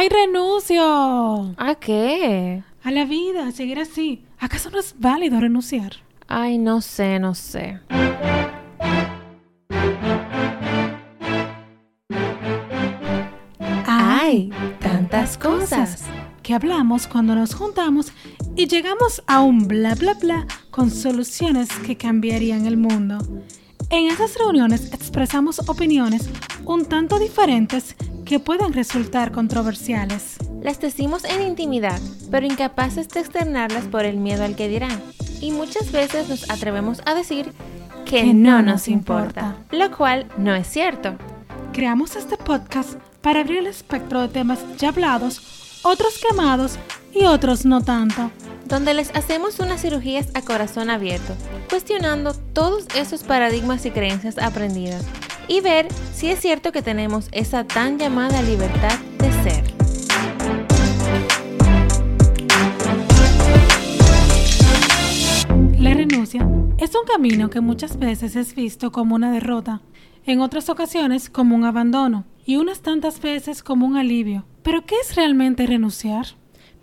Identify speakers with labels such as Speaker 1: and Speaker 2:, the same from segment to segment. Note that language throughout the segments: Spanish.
Speaker 1: ¡Ay, renuncio!
Speaker 2: ¿A qué?
Speaker 1: A la vida, a seguir así. ¿Acaso no es válido renunciar?
Speaker 2: Ay, no sé, no sé.
Speaker 1: Hay
Speaker 2: tantas cosas.
Speaker 1: que hablamos cuando nos juntamos y llegamos a un bla bla bla con soluciones que cambiarían el mundo. En esas reuniones expresamos opiniones un tanto diferentes que pueden resultar controversiales.
Speaker 2: Las decimos en intimidad, pero incapaces de externarlas por el miedo al que dirán. Y muchas veces nos atrevemos a decir que,
Speaker 1: Que
Speaker 2: no
Speaker 1: no
Speaker 2: nos
Speaker 1: nos
Speaker 2: importa, lo cual no es cierto.
Speaker 1: Creamos este podcast para abrir el espectro de temas ya hablados, otros quemados y otros no tanto.
Speaker 2: donde les hacemos unas cirugías a corazón abierto, cuestionando todos esos paradigmas y creencias aprendidas y ver si es cierto que tenemos esa tan llamada libertad de ser.
Speaker 1: La renuncia es un camino que muchas veces es visto como una derrota, en otras ocasiones como un abandono y unas tantas veces como un alivio. Pero ¿qué es realmente renunciar?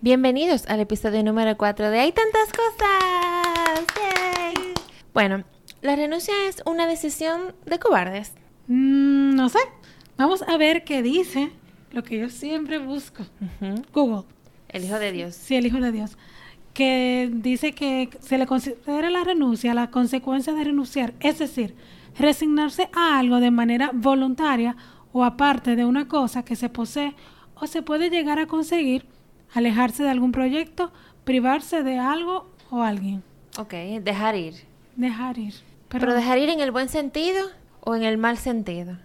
Speaker 2: Bienvenidos al episodio número 4 de Hay tantas cosas. ¡Yay! Bueno, la renuncia es una decisión de cobardes.
Speaker 1: Mm, no sé. Vamos a ver qué dice lo que yo siempre busco. Google.
Speaker 2: El Hijo de Dios.
Speaker 1: Sí, el Hijo de Dios. Que dice que se le considera la renuncia la consecuencia de renunciar, es decir, resignarse a algo de manera voluntaria o aparte de una cosa que se posee o se puede llegar a conseguir, alejarse de algún proyecto, privarse de algo o alguien.
Speaker 2: Ok, dejar ir.
Speaker 1: Dejar ir.
Speaker 2: Pero, dejar ir en el buen sentido o en el mal sentido.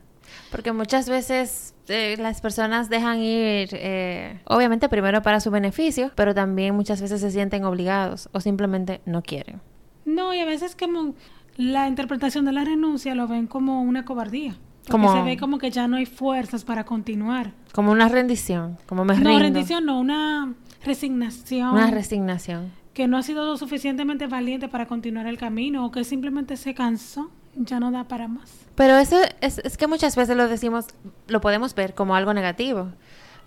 Speaker 2: Porque muchas veces eh, las personas dejan ir, eh, obviamente primero para su beneficio, pero también muchas veces se sienten obligados o simplemente no quieren.
Speaker 1: No, y a veces como la interpretación de la renuncia lo ven como una cobardía. Porque
Speaker 2: Como-
Speaker 1: se ve como que ya no hay fuerzas para continuar.
Speaker 2: Como una rendición, como me
Speaker 1: no,
Speaker 2: rindo.
Speaker 1: rendición no, una resignación.
Speaker 2: Una resignación.
Speaker 1: que no ha sido lo suficientemente valiente para continuar el camino o que simplemente se cansó, ya no da para más.
Speaker 2: Pero eso es, es que muchas veces lo decimos, lo podemos ver como algo negativo.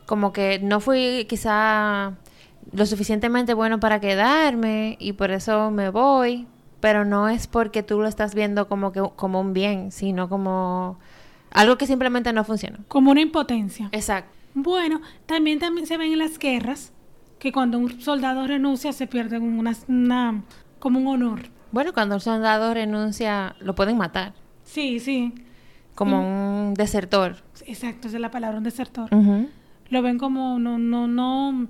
Speaker 2: Como que no fui quizá lo suficientemente bueno para quedarme y por eso me voy. Pero no es porque tú lo estás viendo como, que, como un bien, sino como algo que simplemente no funciona.
Speaker 1: Como una impotencia.
Speaker 2: Exacto.
Speaker 1: Bueno, también, también se ven en las guerras que cuando un soldado renuncia se pierde una, una- como un honor.
Speaker 2: Bueno, cuando un soldado renuncia, lo pueden matar.
Speaker 1: Sí, sí,
Speaker 2: Como
Speaker 1: Mm.
Speaker 2: un desertor.
Speaker 1: exacto, esa es la palabra, un desertor. Lo ven como, no, no, no,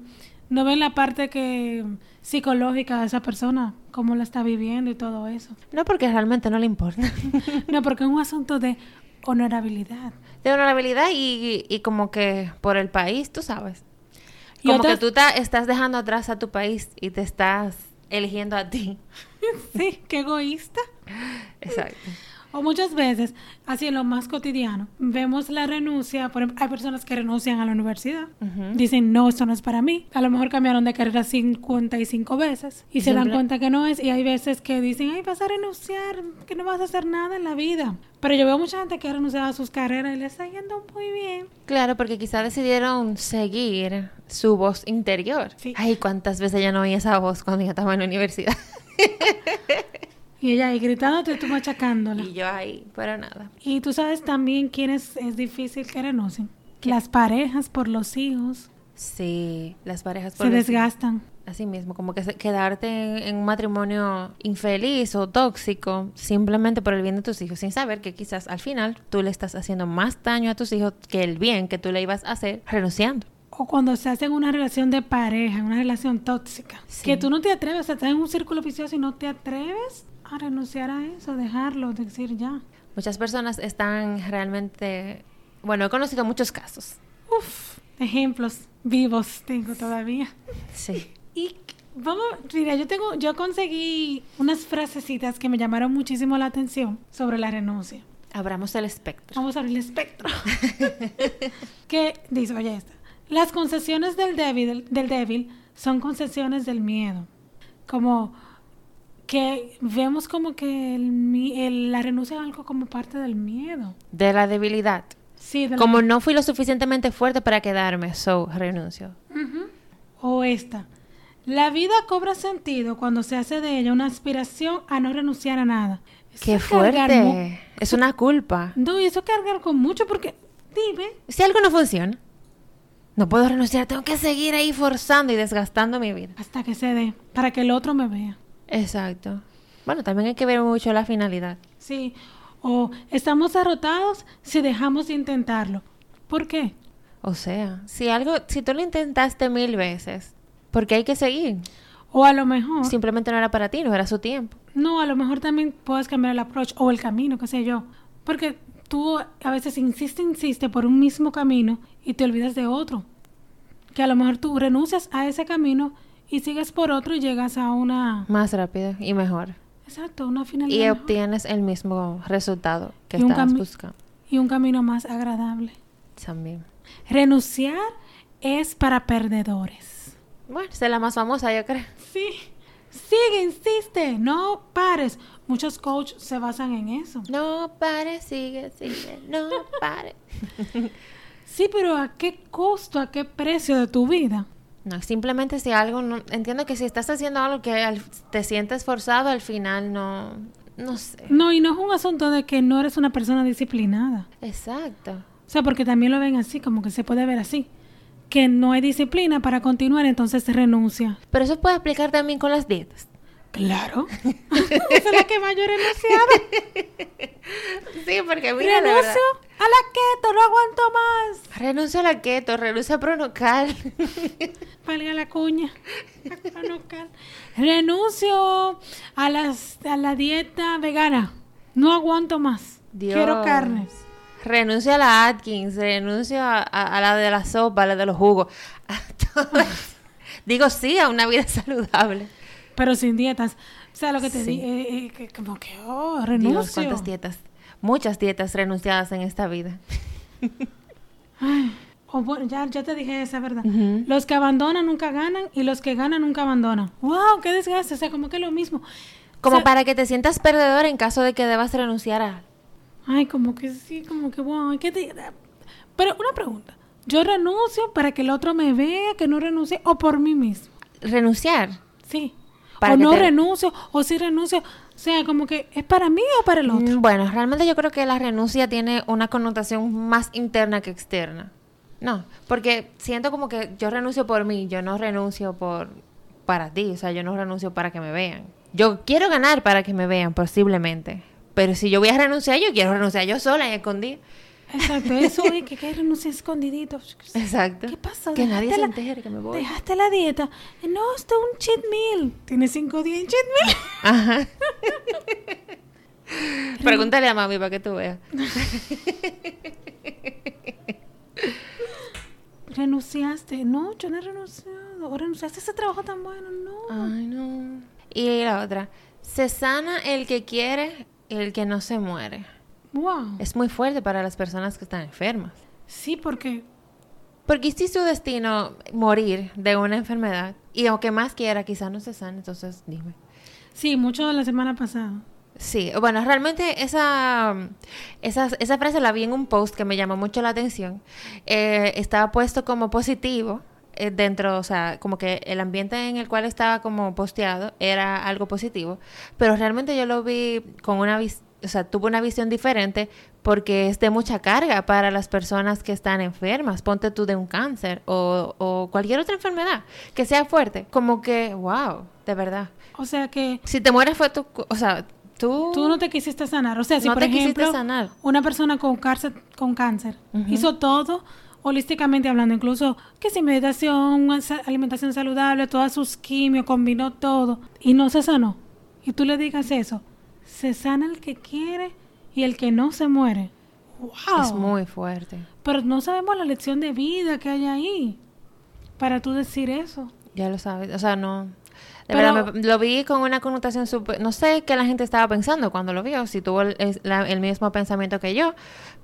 Speaker 1: no ven la parte que psicológica de esa persona, cómo la está viviendo y todo eso.
Speaker 2: No porque realmente no le importa.
Speaker 1: No, porque es un asunto de honorabilidad.
Speaker 2: de honorabilidad y, y como que por el país, tú sabes.
Speaker 1: Y
Speaker 2: Como
Speaker 1: otras-
Speaker 2: que tú ta- estás dejando atrás a tu país y te estás eligiendo a ti.
Speaker 1: Sí, qué egoísta.
Speaker 2: Exacto.
Speaker 1: O muchas veces, así en lo más cotidiano, vemos la renuncia. Por ejemplo, hay personas que renuncian a la universidad. Dicen, no, esto no es para mí. A lo mejor cambiaron de carrera 55 veces y se dan cuenta que no es. Y hay veces que dicen, ay, vas a renunciar, que no vas a hacer nada en la vida. Pero yo veo mucha gente que ha renunciado a sus carreras y le está yendo muy bien.
Speaker 2: Claro, porque quizás decidieron seguir su voz interior.
Speaker 1: Sí.
Speaker 2: Ay, cuántas veces ya no oí esa voz cuando yo estaba en la universidad.
Speaker 1: Y ella ahí gritándote, tú machacándola.
Speaker 2: y yo ahí, pero nada.
Speaker 1: Y tú sabes también quién es, es difícil que renuncien. Las parejas por los hijos
Speaker 2: Sí, las parejas
Speaker 1: se
Speaker 2: por los-
Speaker 1: desgastan.
Speaker 2: Así mismo, como que se- quedarte en, en un matrimonio infeliz o tóxico simplemente por el bien de tus hijos, sin saber que quizás al final tú le estás haciendo más daño a tus hijos que el bien que tú le ibas a hacer renunciando.
Speaker 1: O cuando se hace en una relación de pareja, una relación tóxica,
Speaker 2: Sí.
Speaker 1: que tú no te atreves, o sea, estás en un círculo vicioso y no te atreves a renunciar a eso, dejarlo, decir ya.
Speaker 2: Muchas personas están realmente, bueno, he conocido muchos casos.
Speaker 1: Uf, ejemplos vivos tengo todavía.
Speaker 2: Sí.
Speaker 1: Y vamos, mira, yo tengo, yo conseguí unas frasecitas que me llamaron muchísimo la atención sobre la renuncia.
Speaker 2: Abramos el espectro.
Speaker 1: Vamos a abrir el espectro. que dice, oye esta. Las concesiones del débil, del débil son concesiones del miedo. Como que vemos como que el, el- la renuncia es algo como parte del miedo.
Speaker 2: De la debilidad.
Speaker 1: Sí, de la-
Speaker 2: Como no fui lo suficientemente fuerte para quedarme, so renuncio.
Speaker 1: O esta. La vida cobra sentido cuando se hace de ella una aspiración a no renunciar a nada. Eso
Speaker 2: Qué
Speaker 1: es cargar mu-
Speaker 2: fuerte. Es una culpa.
Speaker 1: No, y eso es cargar con mucho porque, dime,
Speaker 2: Si algo no funciona, no puedo renunciar, tengo que seguir ahí forzando y desgastando mi vida.
Speaker 1: hasta que se dé, para que el otro me vea.
Speaker 2: Exacto. Bueno, también hay que ver mucho la finalidad.
Speaker 1: Sí. O estamos derrotados si dejamos de intentarlo. ¿Por qué?
Speaker 2: O sea, si algo, si tú lo intentaste mil veces, porque hay que seguir.
Speaker 1: O a lo mejor,
Speaker 2: Simplemente no era para ti, no era su tiempo.
Speaker 1: no, a lo mejor también puedes cambiar el approach o el camino, qué sé yo. Porque tú a veces insiste, insiste por un mismo camino y te olvidas de otro. Que a lo mejor tú renuncias a ese camino y sigues por otro y llegas a una...
Speaker 2: Más rápido y mejor.
Speaker 1: Exacto, una finalidad.
Speaker 2: Y
Speaker 1: mejor.
Speaker 2: obtienes el mismo resultado que
Speaker 1: Y un
Speaker 2: estabas
Speaker 1: cami-
Speaker 2: buscando.
Speaker 1: y un camino más agradable.
Speaker 2: También.
Speaker 1: Renunciar es para perdedores.
Speaker 2: Bueno, es la más famosa, yo creo.
Speaker 1: Sí. Sigue, insiste, no pares. Muchos coaches se basan en eso.
Speaker 2: No pare, sigue, sigue, no pare.
Speaker 1: Sí, pero ¿a qué costo, a qué precio de tu vida?
Speaker 2: No, simplemente si algo, no, entiendo que si estás haciendo algo que al- te sientes forzado, al final no, no sé.
Speaker 1: No, y no es un asunto de que no eres una persona disciplinada.
Speaker 2: Exacto.
Speaker 1: O sea, porque también lo ven así, como que se puede ver así. Que no hay disciplina para continuar, entonces se renuncia.
Speaker 2: Pero eso puede aplicar también con las dietas.
Speaker 1: Claro. Esa es la que más yo he renunciado.
Speaker 2: Sí, porque mira,
Speaker 1: Renuncio
Speaker 2: verdad.
Speaker 1: A la keto, no aguanto más.
Speaker 2: Renuncio a la keto, renuncio a pronocal.
Speaker 1: Valga la cuña. A Pronocal. Renuncio a, las, a la dieta vegana. No aguanto más. Quiero
Speaker 2: Dios.
Speaker 1: carnes.
Speaker 2: Renuncio a la Atkins, renuncio a, a- a la de la sopa, a la de los jugos. Digo sí a una vida saludable.
Speaker 1: Pero sin dietas. O sea, lo que te
Speaker 2: Sí.
Speaker 1: digo, eh, eh, que como que, oh, renuncio.
Speaker 2: Dios, cuántas dietas. Muchas dietas renunciadas en esta vida.
Speaker 1: Ay, o bueno, ya, ya te dije esa, ¿verdad? Los que abandonan nunca ganan y los que ganan nunca abandonan. ¡Wow! ¡Qué desgaste! O sea, como que es lo mismo.
Speaker 2: Como
Speaker 1: O sea,
Speaker 2: para que te sientas perdedor en caso de que debas renunciar a...
Speaker 1: Ay, como que sí, como que wow. hay que te- Pero una pregunta. ¿Yo renuncio para que el otro me vea que no renuncie o por mí mismo?
Speaker 2: Renunciar.
Speaker 1: Sí.
Speaker 2: Para
Speaker 1: o no
Speaker 2: te-
Speaker 1: renuncio o sí renuncio. Sea, como que es para mí o para el otro.
Speaker 2: Mm, Bueno, realmente yo creo que la renuncia tiene una connotación más interna que externa. No, porque siento como que yo renuncio por mí, yo no renuncio por para ti, o sea, yo no renuncio para que me vean. Yo quiero ganar para que me vean, posiblemente. Pero si yo voy a renunciar, yo quiero renunciar yo sola y escondida.
Speaker 1: Exacto, eso es que, que renuncia escondidito.
Speaker 2: Exacto.
Speaker 1: ¿Qué pasó?
Speaker 2: Que nadie se
Speaker 1: la-
Speaker 2: entere que me voy.
Speaker 1: Dejaste la dieta. No, esto es un cheat meal. Tienes cinco días en cheat meal.
Speaker 2: Ajá. Pregúntale a mami para que tú veas.
Speaker 1: Renunciaste. No, yo no he renunciado. O renunciaste a ese trabajo tan bueno. No.
Speaker 2: Ay, no. Y la otra, se sana el que quiere y el que no se muere.
Speaker 1: Wow.
Speaker 2: Es muy fuerte para las personas que están enfermas.
Speaker 1: Sí, porque
Speaker 2: Porque si su destino morir de una enfermedad y aunque más quiera, quizás no se sane, entonces dime.
Speaker 1: sí, mucho de la semana pasada.
Speaker 2: Sí, bueno, realmente esa, esa, esa frase la vi en un post que me llamó mucho la atención. Eh, estaba puesto como positivo eh, dentro, o sea, como que el ambiente en el cual estaba como posteado era algo positivo, pero realmente yo lo vi con una vis- o sea, tuvo una visión diferente porque es de mucha carga para las personas que están enfermas. Ponte tú de un cáncer o, o cualquier otra enfermedad que sea fuerte. Como que, wow, de verdad.
Speaker 1: O sea que
Speaker 2: Si te mueres fue tu, o sea, tú...
Speaker 1: tú no te quisiste sanar. O sea, si
Speaker 2: No
Speaker 1: por
Speaker 2: te quisiste
Speaker 1: ejemplo
Speaker 2: sanar.
Speaker 1: una persona con cáncer, con cáncer hizo todo holísticamente hablando, incluso que si meditación, alimentación saludable, todas sus quimios, combinó todo y no se sanó. Y tú le digas eso, se sana el que quiere y el que no se muere. Wow.
Speaker 2: Es muy fuerte.
Speaker 1: Pero no sabemos la lección de vida que hay ahí para tú decir eso.
Speaker 2: Ya lo sabes. O sea, no. De
Speaker 1: Pero-
Speaker 2: verdad, me- lo vi con una connotación súper. No sé qué la gente estaba pensando cuando lo vio, si tuvo el, es- la- el mismo pensamiento que yo,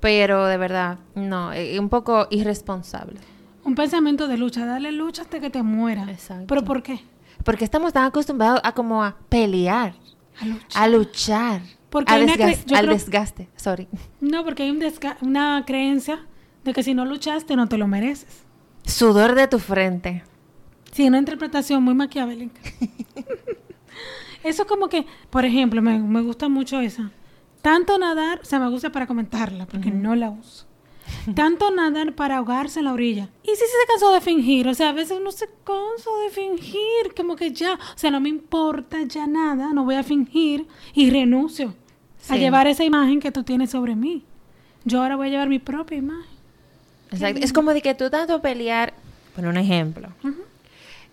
Speaker 2: pero de verdad, no, eh, un poco irresponsable.
Speaker 1: Un pensamiento de lucha, dale lucha hasta que te mueras.
Speaker 2: Exacto.
Speaker 1: ¿Pero por qué?
Speaker 2: Porque estamos tan acostumbrados a como a pelear,
Speaker 1: A luchar.
Speaker 2: a luchar,
Speaker 1: Porque
Speaker 2: a
Speaker 1: hay una cre-
Speaker 2: desgas-
Speaker 1: yo
Speaker 2: al desgaste. Sorry.
Speaker 1: No, porque hay un desga- una creencia de que si no luchaste no te lo mereces.
Speaker 2: Sudor de tu frente.
Speaker 1: Sí, una interpretación muy maquiavélica. Eso como que, por ejemplo, me, me gusta mucho esa. Tanto nadar, o sea, me gusta para comentarla, porque no la uso. Tanto nadar para ahogarse en la orilla. Y si se cansó de fingir, o sea, a veces uno se cansa de fingir, como que ya, o sea, no me importa ya nada, no voy a fingir y renuncio a
Speaker 2: Sí.
Speaker 1: llevar esa imagen que tú tienes sobre mí. Yo ahora voy a llevar mi propia imagen.
Speaker 2: Exacto. Es como de que tú tanto pelear, por un ejemplo,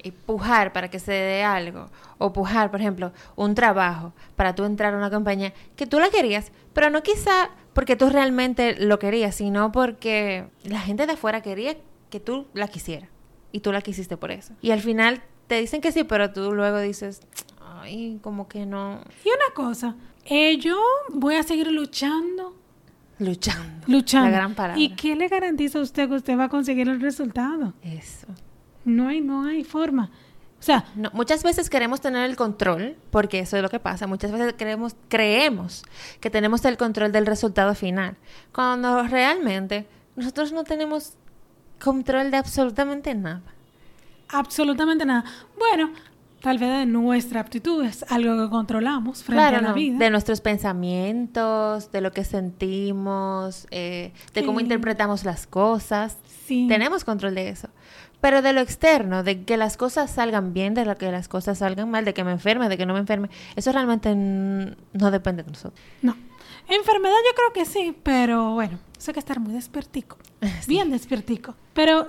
Speaker 2: y pujar para que se dé algo, o pujar, por ejemplo, un trabajo para tú entrar a una compañía que tú la querías, pero no quizá porque tú realmente lo querías, sino porque la gente de afuera quería que tú la quisieras y tú la quisiste por eso. Y al final te dicen que sí, pero tú luego dices, ay, como que no,
Speaker 1: Y una cosa, eh, yo voy a seguir luchando,
Speaker 2: luchando.
Speaker 1: luchando.
Speaker 2: La gran palabra.
Speaker 1: ¿Y qué le garantiza a usted que usted va a conseguir el resultado?
Speaker 2: Eso.
Speaker 1: No hay, no hay forma. Sea,
Speaker 2: No, muchas veces queremos tener el control, porque eso es lo que pasa. Muchas veces creemos, creemos que tenemos el control del resultado final, cuando realmente nosotros no tenemos control de absolutamente nada.
Speaker 1: absolutamente nada. Bueno, tal vez de nuestra aptitud es algo que controlamos frente
Speaker 2: Claro,
Speaker 1: a la
Speaker 2: no,
Speaker 1: vida.
Speaker 2: de nuestros pensamientos, de lo que sentimos, eh, de cómo interpretamos las cosas.
Speaker 1: Sí.
Speaker 2: Tenemos control de eso. Pero de lo externo, de que las cosas salgan bien, de lo que las cosas salgan mal, de que me enferme, de que no me enferme, eso realmente no depende de nosotros.
Speaker 1: No. Enfermedad yo creo que sí, pero bueno, eso hay que estar muy despiertico. Bien despiertico. Pero,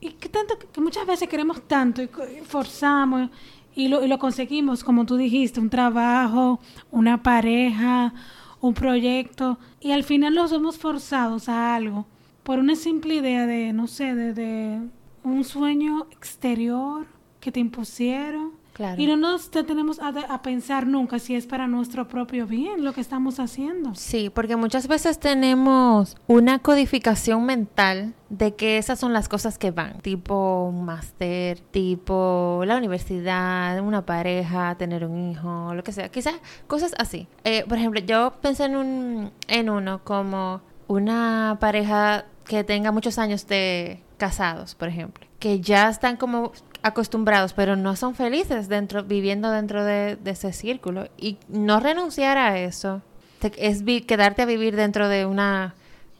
Speaker 1: y, que tanto, que muchas veces queremos tanto y, forzamos y lo, y lo conseguimos, como tú dijiste, un trabajo, una pareja, un proyecto, y al final los hemos forzados a algo por una simple idea de, no sé, de, de un sueño exterior que te impusieron.
Speaker 2: Claro.
Speaker 1: Y no nos detenemos a, a pensar nunca si es para nuestro propio bien lo que estamos haciendo.
Speaker 2: Sí, porque muchas veces tenemos una codificación mental de que esas son las cosas que van, tipo un máster, tipo la universidad, una pareja, tener un hijo, lo que sea, quizás cosas así. Eh, por ejemplo, yo pensé en, un, en uno como una pareja que tenga muchos años de casados, por ejemplo, que ya están como acostumbrados, pero no son felices dentro, viviendo dentro de, de ese círculo. Y no renunciar a eso te- es vi- quedarte a vivir dentro de una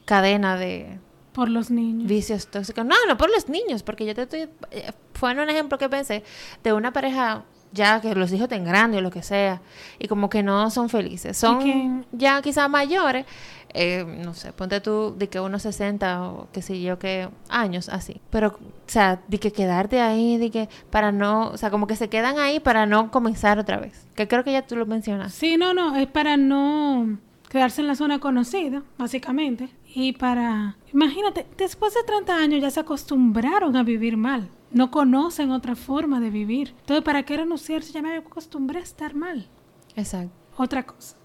Speaker 2: cadena de
Speaker 1: Por los niños.
Speaker 2: vicios tóxicos. No, no por los niños, porque yo te estoy... eh, Fue en un ejemplo que pensé de una pareja ya que los hijos tengan grandes o lo que sea, y como que no son felices. Son
Speaker 1: que-
Speaker 2: ya quizás mayores, eh, no sé, ponte tú de que unos 60 o qué sé yo qué años así. Pero, o sea, de que quedarte ahí, de que para no, o sea, como que se quedan ahí para no comenzar otra vez. Que creo que ya tú lo mencionas.
Speaker 1: Sí, no, no, es para no quedarse en la zona conocida, básicamente. Y para, imagínate, después de 30 años ya se acostumbraron a vivir mal. No conocen otra forma de vivir. Entonces, ¿para qué renunciar si ya me acostumbré a estar mal?
Speaker 2: Exacto.
Speaker 1: Otra cosa.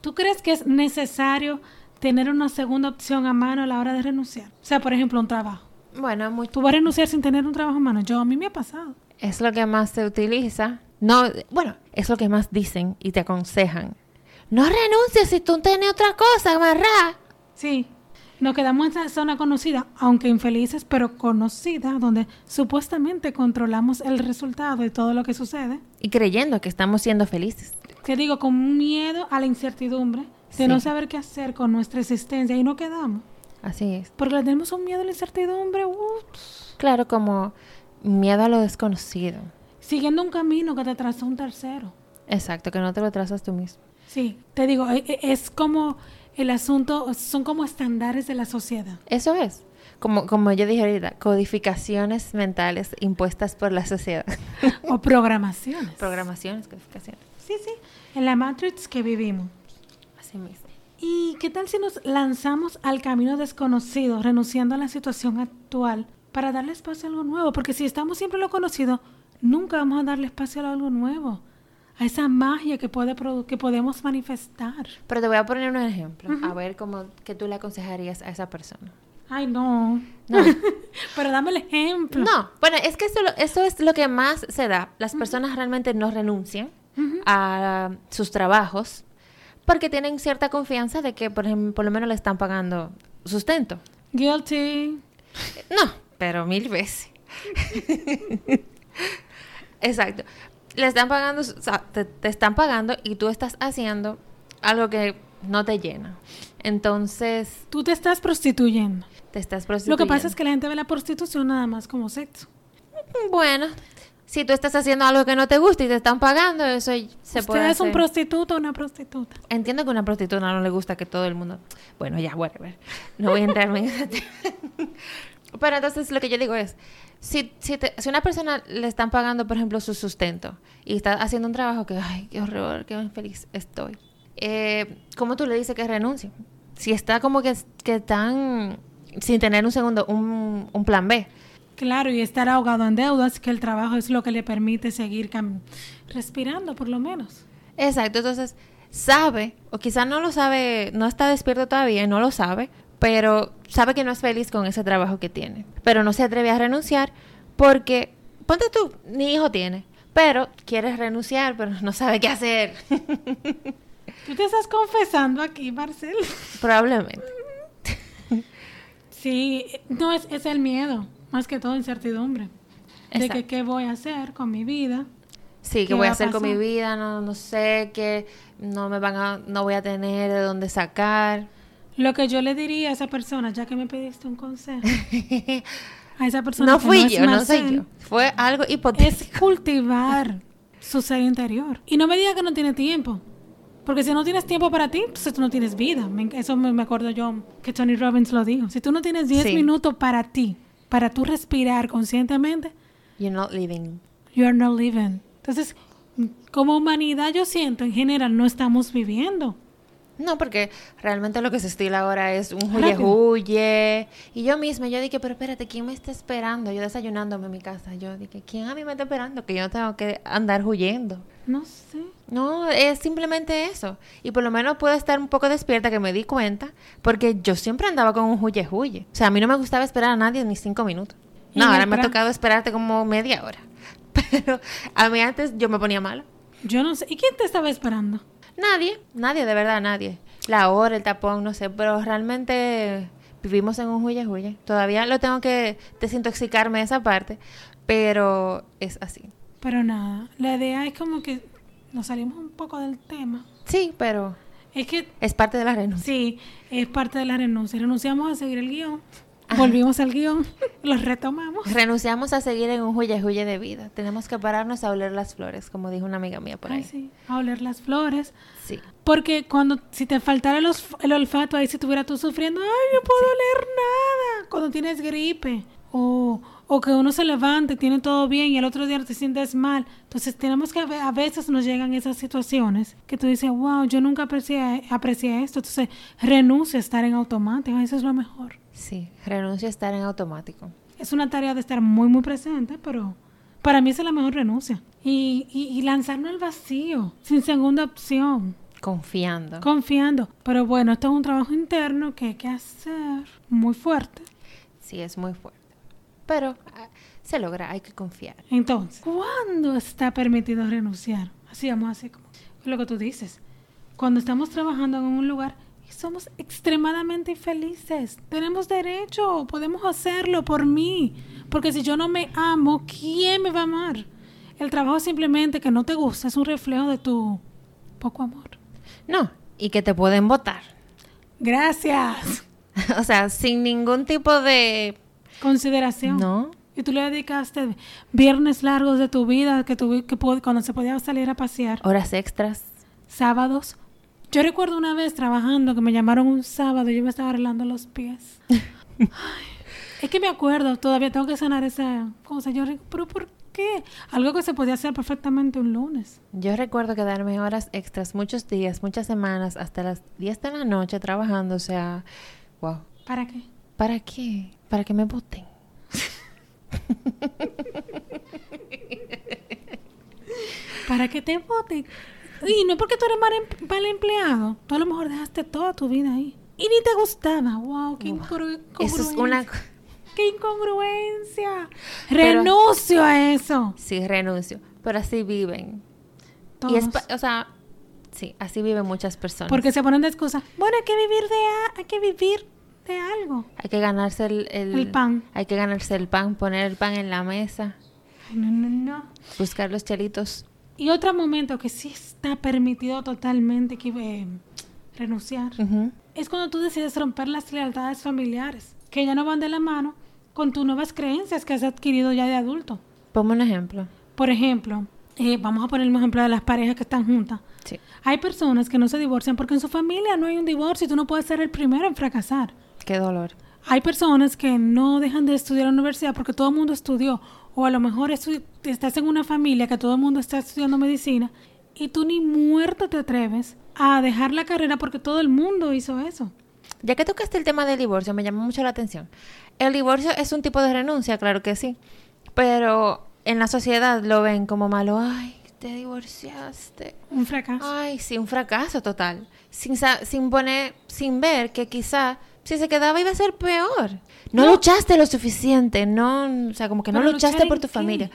Speaker 1: ¿Tú crees que es necesario tener una segunda opción a mano a la hora de renunciar? O sea, por ejemplo, un trabajo.
Speaker 2: Bueno, muy,
Speaker 1: ¿Tú vas a renunciar sin tener un trabajo a mano? Yo, a mí me ha pasado.
Speaker 2: es lo que más se utiliza. No, bueno, es lo que más dicen y te aconsejan. No renuncies si tú tienes otra cosa, amarrá.
Speaker 1: Sí, nos quedamos en esa zona conocida, aunque infelices, pero conocida, donde supuestamente controlamos el resultado de todo lo que sucede.
Speaker 2: Y creyendo que estamos siendo felices.
Speaker 1: Te digo, con miedo a la incertidumbre, de
Speaker 2: Sí.
Speaker 1: no saber qué hacer con nuestra existencia y no quedamos.
Speaker 2: Así es.
Speaker 1: Porque le tenemos un miedo a la incertidumbre, ups,
Speaker 2: Claro, como miedo a lo desconocido.
Speaker 1: siguiendo un camino que te trazó un tercero.
Speaker 2: Exacto, que no te lo trazas tú mismo.
Speaker 1: Sí, te digo, e- e- es como el asunto, son como estándares de la sociedad.
Speaker 2: Eso es. Como, como yo dije ahorita, codificaciones mentales impuestas por la sociedad.
Speaker 1: o programaciones.
Speaker 2: Programaciones, codificaciones.
Speaker 1: Sí, sí, en la Matrix que vivimos.
Speaker 2: Así mismo.
Speaker 1: ¿Y qué tal si nos lanzamos al camino desconocido, renunciando a la situación actual para darle espacio a algo nuevo? Porque si estamos siempre en lo conocido, nunca vamos a darle espacio a algo nuevo, a esa magia que, puede que podemos manifestar.
Speaker 2: Pero te voy a poner un ejemplo. A ver cómo que tú le aconsejarías a esa persona.
Speaker 1: Ay, no.
Speaker 2: No.
Speaker 1: Pero dame el ejemplo.
Speaker 2: No, bueno, es que eso, eso es lo que más se da. Las personas realmente no renuncian a sus trabajos porque tienen cierta confianza de que, por ejemplo, por lo menos le están pagando sustento.
Speaker 1: Guilty.
Speaker 2: No, pero mil veces. Exacto. Le están pagando, o sea, te, te están pagando y tú estás haciendo algo que no te llena. Entonces,
Speaker 1: Tú te estás prostituyendo.
Speaker 2: te estás
Speaker 1: Lo
Speaker 2: prostituyendo.
Speaker 1: que pasa es que la gente ve la prostitución nada más como sexo.
Speaker 2: Bueno, si tú estás haciendo algo que no te gusta y te están pagando, eso se
Speaker 1: ¿Usted
Speaker 2: puede
Speaker 1: es un prostituto o una prostituta?
Speaker 2: Entiendo que a una prostituta no le gusta que todo el mundo... Bueno, ya, whatever. No voy a entrarme en ese tema. Pero entonces lo que yo digo es, si, si, te- si una persona le están pagando, por ejemplo, su sustento y está haciendo un trabajo que, ay, qué horror, qué infeliz estoy, eh, ¿cómo tú le dices que renuncie? Si está como que, que tan... sin tener un segundo, un, un plan B.
Speaker 1: Claro, y estar ahogado en deudas, que el trabajo es lo que le permite seguir respirando, por lo menos.
Speaker 2: Exacto, entonces sabe, o quizás no lo sabe, no está despierto todavía, y no lo sabe, pero sabe que no es feliz con ese trabajo que tiene. Pero no se atreve a renunciar porque, ponte tú, ni hijo tiene, pero quiere renunciar, pero no sabe qué hacer.
Speaker 1: Tú te estás confesando aquí, Marcel.
Speaker 2: Probablemente.
Speaker 1: Sí, no es, es el miedo, más que todo incertidumbre. De que qué voy a hacer con mi vida.
Speaker 2: Sí,
Speaker 1: ¿Qué
Speaker 2: ¿qué voy a
Speaker 1: a
Speaker 2: hacer con mi vida? No, no sé, que no me van a, no voy a tener de dónde sacar.
Speaker 1: Lo que yo le diría a esa persona, ya que me pediste un consejo, a esa persona
Speaker 2: no
Speaker 1: que
Speaker 2: fui
Speaker 1: es
Speaker 2: yo, no soy
Speaker 1: Marcel,
Speaker 2: yo. Fue algo hipotético.
Speaker 1: es cultivar su ser interior. Y no me diga que no tiene tiempo. Porque si no tienes tiempo para ti, entonces tú no tienes vida. Me- eso me, me acuerdo yo que Tony Robbins lo dijo. Si tú no tienes 10
Speaker 2: Sí.
Speaker 1: minutos para ti, para tú respirar conscientemente,
Speaker 2: You're not living.
Speaker 1: you are not living. Entonces, como humanidad yo siento, en general, no estamos viviendo.
Speaker 2: No, porque realmente lo que se estila ahora es un huye huye. Y yo misma, yo dije, pero espérate, ¿quién me está esperando? Yo desayunándome en mi casa. Yo dije, ¿quién a mí me está esperando? Que yo no tengo que andar huyendo.
Speaker 1: No sé.
Speaker 2: No, es simplemente eso. Y por lo menos puedo estar un poco despierta, que me di cuenta, porque yo siempre andaba con un huye huye. O sea, a mí no me gustaba esperar a nadie ni cinco minutos. No, ahora me ha tocado esperarte como media hora. Pero a mí antes yo me ponía mala.
Speaker 1: Yo no sé. ¿Y quién te estaba esperando?
Speaker 2: Nadie, nadie, de verdad, nadie. La hora, el tapón, no sé, pero realmente vivimos en un huye huye. Todavía lo tengo que desintoxicarme de esa parte, pero es así.
Speaker 1: Pero nada, la idea es como que nos salimos un poco del tema.
Speaker 2: Sí, pero
Speaker 1: Es que
Speaker 2: es parte de la renuncia.
Speaker 1: sí, es parte de la renuncia. Renunciamos a seguir el guion. Volvimos al guion, lo retomamos.
Speaker 2: Renunciamos a seguir en un huye huye de vida. Tenemos que pararnos a oler las flores, como dijo una amiga mía por
Speaker 1: Ay,
Speaker 2: ahí.
Speaker 1: sí, a oler las flores.
Speaker 2: Sí.
Speaker 1: Porque cuando, si te faltara el, os- el olfato, ahí si estuviera tú sufriendo, ay, no puedo oler nada. Cuando tienes gripe. O, o que uno se levante, tiene todo bien y el otro día te sientes mal. Entonces tenemos que, a veces nos llegan esas situaciones que tú dices, wow, yo nunca aprecié, aprecié esto. Entonces renuncia a estar en automático, eso es lo mejor.
Speaker 2: Sí, renuncio a estar en automático.
Speaker 1: Es una tarea de estar muy, muy presente, pero para mí esa es la mejor renuncia. Y, y, y lanzarnos al vacío, sin segunda opción.
Speaker 2: Confiando.
Speaker 1: Confiando. Pero bueno, esto es un trabajo interno que hay que hacer muy fuerte.
Speaker 2: Sí, es muy fuerte. Pero ah, se logra, hay que confiar.
Speaker 1: Entonces, ¿cuándo está permitido renunciar? Así vamos así como lo que tú dices. Cuando estamos trabajando en un lugar y somos extremadamente infelices. Tenemos derecho, podemos hacerlo por mí. Porque si yo no me amo, ¿quién me va a amar? El trabajo simplemente que no te gusta es un reflejo de tu poco amor.
Speaker 2: No, y que te pueden votar.
Speaker 1: Gracias.
Speaker 2: o sea, sin ningún tipo de...
Speaker 1: Consideración.
Speaker 2: No.
Speaker 1: Y tú le dedicaste viernes largos de tu vida que, tuvi- que cuando se podía salir a pasear,
Speaker 2: Horas extras.
Speaker 1: sábados. Yo recuerdo una vez trabajando que me llamaron un sábado y yo me estaba arreglando los pies. Ay, es que me acuerdo, todavía tengo que sanar esa cosa. Yo, pero ¿por qué? Algo que se podía hacer perfectamente un lunes.
Speaker 2: Yo recuerdo quedarme horas extras muchos días, muchas semanas, hasta las 10 de la noche trabajando. O sea, wow.
Speaker 1: ¿Para qué?
Speaker 2: ¿Para qué? Para que me voten.
Speaker 1: Para que te voten. Y no es porque tú eres mal, em- mal empleado. Tú a lo mejor dejaste toda tu vida ahí. Y ni te gustaba. Wow, qué incongru-
Speaker 2: Eso es
Speaker 1: incongruencia.
Speaker 2: una...
Speaker 1: ¡Qué incongruencia!
Speaker 2: Pero-
Speaker 1: Renuncio a eso.
Speaker 2: Sí, renuncio. Pero así viven.
Speaker 1: Todos.
Speaker 2: Y es, o sea, sí, así viven muchas personas.
Speaker 1: Porque se ponen de excusa. Bueno, hay que vivir de a- hay que vivir de algo.
Speaker 2: Hay que ganarse el, el,
Speaker 1: El pan.
Speaker 2: Hay que ganarse el pan, poner el pan en la mesa,
Speaker 1: no, no, no.
Speaker 2: buscar los chelitos.
Speaker 1: Y otro momento que sí está permitido totalmente que, eh, renunciar es cuando tú decides romper las lealtades familiares, que ya no van de la mano con tus nuevas creencias que has adquirido ya de adulto.
Speaker 2: Ponme un ejemplo.
Speaker 1: Por ejemplo, eh, vamos a poner mismo ejemplo de las parejas que están juntas.
Speaker 2: Sí.
Speaker 1: Hay personas que no se divorcian porque en su familia no hay un divorcio y tú no puedes ser el primero en fracasar.
Speaker 2: Qué dolor.
Speaker 1: Hay personas que no dejan de estudiar en la universidad porque todo el mundo estudió. O a lo mejor estás en una familia que todo el mundo está estudiando medicina y tú ni muerto te atreves a dejar la carrera porque todo el mundo hizo eso.
Speaker 2: Ya que tocaste el tema del divorcio, me llamó mucho la atención. El divorcio es un tipo de renuncia, claro que sí. Pero en la sociedad lo ven como malo. Ay, te divorciaste.
Speaker 1: Un fracaso.
Speaker 2: Ay, sí, un fracaso total. Sin, sin poner, sin ver que quizá si se quedaba iba a ser peor. No,
Speaker 1: No.
Speaker 2: luchaste lo suficiente, no, o sea, como que no luchaste por tu
Speaker 1: qué?
Speaker 2: familia.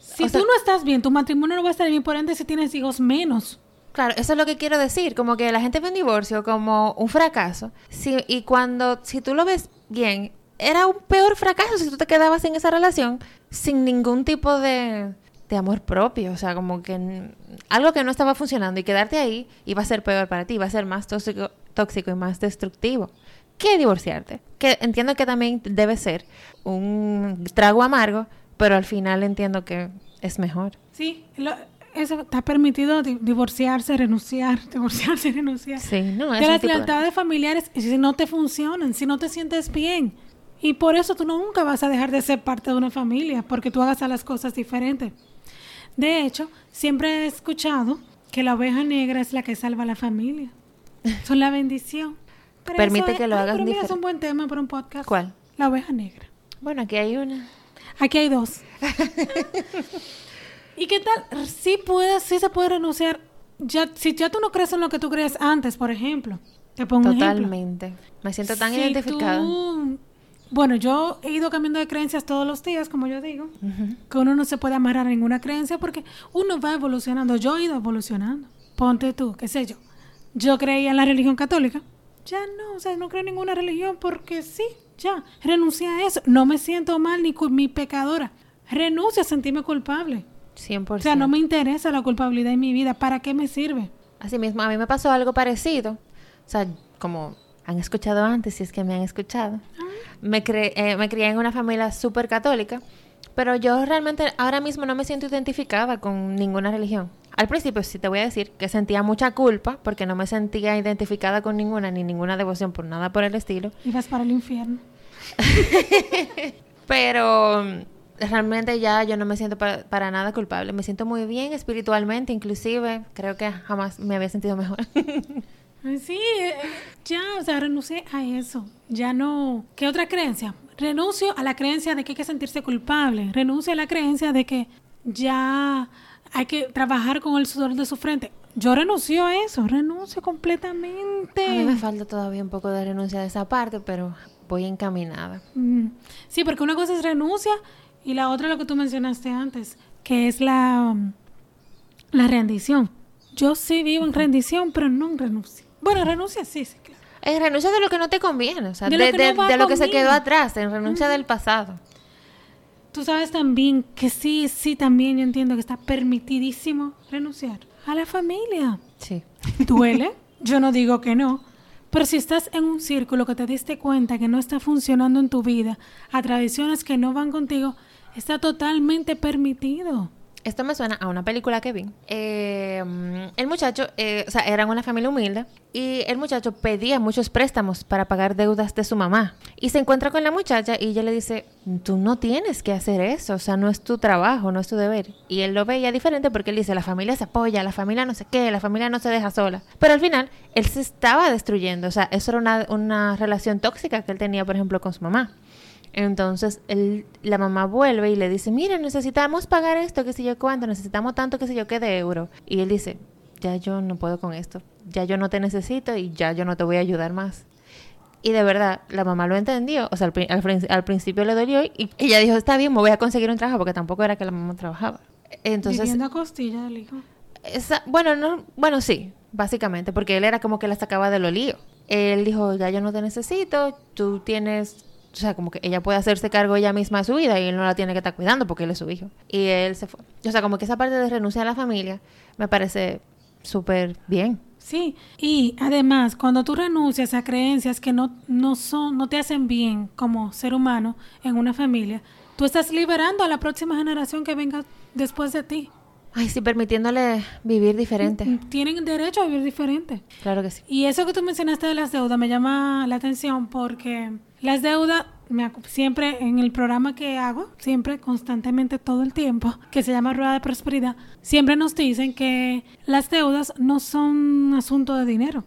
Speaker 1: Si
Speaker 2: o sea-
Speaker 1: tú no estás bien, tu matrimonio no va a estar bien, por ende, si tienes hijos menos.
Speaker 2: Claro, eso es lo que quiero decir, como que la gente ve un divorcio como un fracaso, y cuando, si tú lo ves bien, era un peor fracaso si tú te quedabas en esa relación sin ningún tipo de, de amor propio, o sea, como que algo que no estaba funcionando y quedarte ahí iba a ser peor para ti, iba a ser más tóxico, tóxico y más destructivo que divorciarte. Que entiendo que también debe ser un trago amargo, pero al final entiendo que es mejor.
Speaker 1: Sí, lo- eso está permitido di- divorciarse, renunciar, divorciarse, renunciar.
Speaker 2: Sí, no, es
Speaker 1: de
Speaker 2: un
Speaker 1: las
Speaker 2: tipo de-
Speaker 1: lealtades familiares si no te funcionan, si no te sientes bien. Y por eso tú nunca vas a dejar de ser parte de una familia, porque tú hagas a las cosas diferentes. De hecho, siempre he escuchado que la oveja negra es la que salva a la familia. Son la bendición. Pero
Speaker 2: Permite
Speaker 1: eso
Speaker 2: que
Speaker 1: es-
Speaker 2: lo
Speaker 1: ay,
Speaker 2: hagas
Speaker 1: pero mira, es un buen tema para un podcast.
Speaker 2: ¿Cuál?
Speaker 1: La oveja negra.
Speaker 2: Bueno, aquí hay una.
Speaker 1: Aquí hay dos. ¿Y qué tal? Sí puedes, sí se puede renunciar. Ya, si ya tú no crees en lo que tú crees antes, por ejemplo. Te pongo un ejemplo.
Speaker 2: Totalmente. Me siento tan
Speaker 1: Si
Speaker 2: identificada.
Speaker 1: tú- bueno, yo he ido cambiando de creencias todos los días, como yo digo, que uno no se puede amarrar a ninguna creencia porque uno va evolucionando. Yo he ido evolucionando. Ponte tú, qué sé yo. Yo creía en la religión católica. Ya no, o sea, no creo en ninguna religión porque sí, ya. Renuncié a eso. No me siento mal ni, ni pecadora. Renuncio a sentirme culpable.
Speaker 2: 100%.
Speaker 1: O sea, no me interesa la culpabilidad en mi vida. ¿Para qué me sirve?
Speaker 2: Así mismo, a mí me pasó algo parecido. O sea, como han escuchado antes, si es que me han escuchado. Me, cre- eh, me crié en una familia súper católica, pero yo realmente ahora mismo no me siento identificada con ninguna religión. Al principio sí te voy a decir que sentía mucha culpa porque no me sentía identificada con ninguna ni ninguna devoción por nada por el estilo.
Speaker 1: Ibas para el infierno.
Speaker 2: Pero mm, realmente ya yo no me siento para, para nada culpable. Me siento muy bien espiritualmente, inclusive. Creo que jamás me había sentido mejor.
Speaker 1: Sí, eh, ya, o sea, renuncié a eso. Ya no. ¿Qué otra creencia? Renuncio a la creencia de que hay que sentirse culpable. Renuncio a la creencia de que ya hay que trabajar con el sudor de su frente. Yo renuncio a eso, renuncio completamente.
Speaker 2: A mí me falta todavía un poco de renuncia de esa parte, pero voy encaminada.
Speaker 1: Mm, Sí, porque una cosa es renuncia y la otra lo que tú mencionaste antes, que es la, la rendición. Yo sí vivo en rendición, pero no en renuncia. Bueno, renuncia sí, sí, claro.
Speaker 2: En renuncia de lo que no te conviene, o sea,
Speaker 1: De
Speaker 2: de,
Speaker 1: lo que
Speaker 2: de-
Speaker 1: no
Speaker 2: de lo que se quedó atrás, en renuncia del pasado.
Speaker 1: Tú sabes también que sí, sí, también yo entiendo que está permitidísimo renunciar a la familia.
Speaker 2: Sí.
Speaker 1: ¿Duele? Yo no digo que no. Pero si estás en un círculo que te diste cuenta que no está funcionando en tu vida, a tradiciones que no van contigo, está totalmente permitido.
Speaker 2: Esto me suena a una película que vi. Eh, el muchacho, eh, o sea, eran una familia humilde y el muchacho pedía muchos préstamos para pagar deudas de su mamá. Y se encuentra con la muchacha y ella le dice, tú no tienes que hacer eso, o sea, no es tu trabajo, no es tu deber. Y él lo veía diferente porque él dice, la familia se apoya, la familia no sé qué, la familia no se deja sola. Pero al final, él se estaba destruyendo, o sea, eso era una, una relación tóxica que él tenía, por ejemplo, con su mamá. Entonces él, la mamá vuelve y le dice, mira, necesitamos pagar esto, qué sé yo cuánto, necesitamos tanto, qué sé yo qué de euro. Y él dice, ya yo no puedo con esto, ya yo no te necesito y ya yo no te voy a ayudar más. Y de verdad, la mamá lo entendió, o sea, al, al principio le dolió y ella dijo, está bien, me voy a conseguir un trabajo porque tampoco era que la mamá trabajaba. Entonces,
Speaker 1: Viviendo a costilla del hijo.
Speaker 2: esa- bueno, no, bueno, sí, básicamente, porque él era como que la sacaba de lo lío. él dijo, ya yo no te necesito, tú tienes, o sea, como que ella puede hacerse cargo ella misma de su vida y él no la tiene que estar cuidando porque él es su hijo. Y él se fue. O sea, como que esa parte de renunciar a la familia me parece súper bien.
Speaker 1: Sí, y además, cuando tú renuncias a creencias que no, no, son, no te hacen bien como ser humano en una familia, tú estás liberando a la próxima generación que venga después de ti.
Speaker 2: Ay, sí, permitiéndole vivir diferente.
Speaker 1: Tienen derecho a vivir diferente.
Speaker 2: Claro que sí.
Speaker 1: Y eso que tú mencionaste de las deudas me llama la atención porque las deudas, siempre en el programa que hago, siempre, constantemente, todo el tiempo, que se llama Rueda de Prosperidad, siempre nos dicen que las deudas no son asunto de dinero,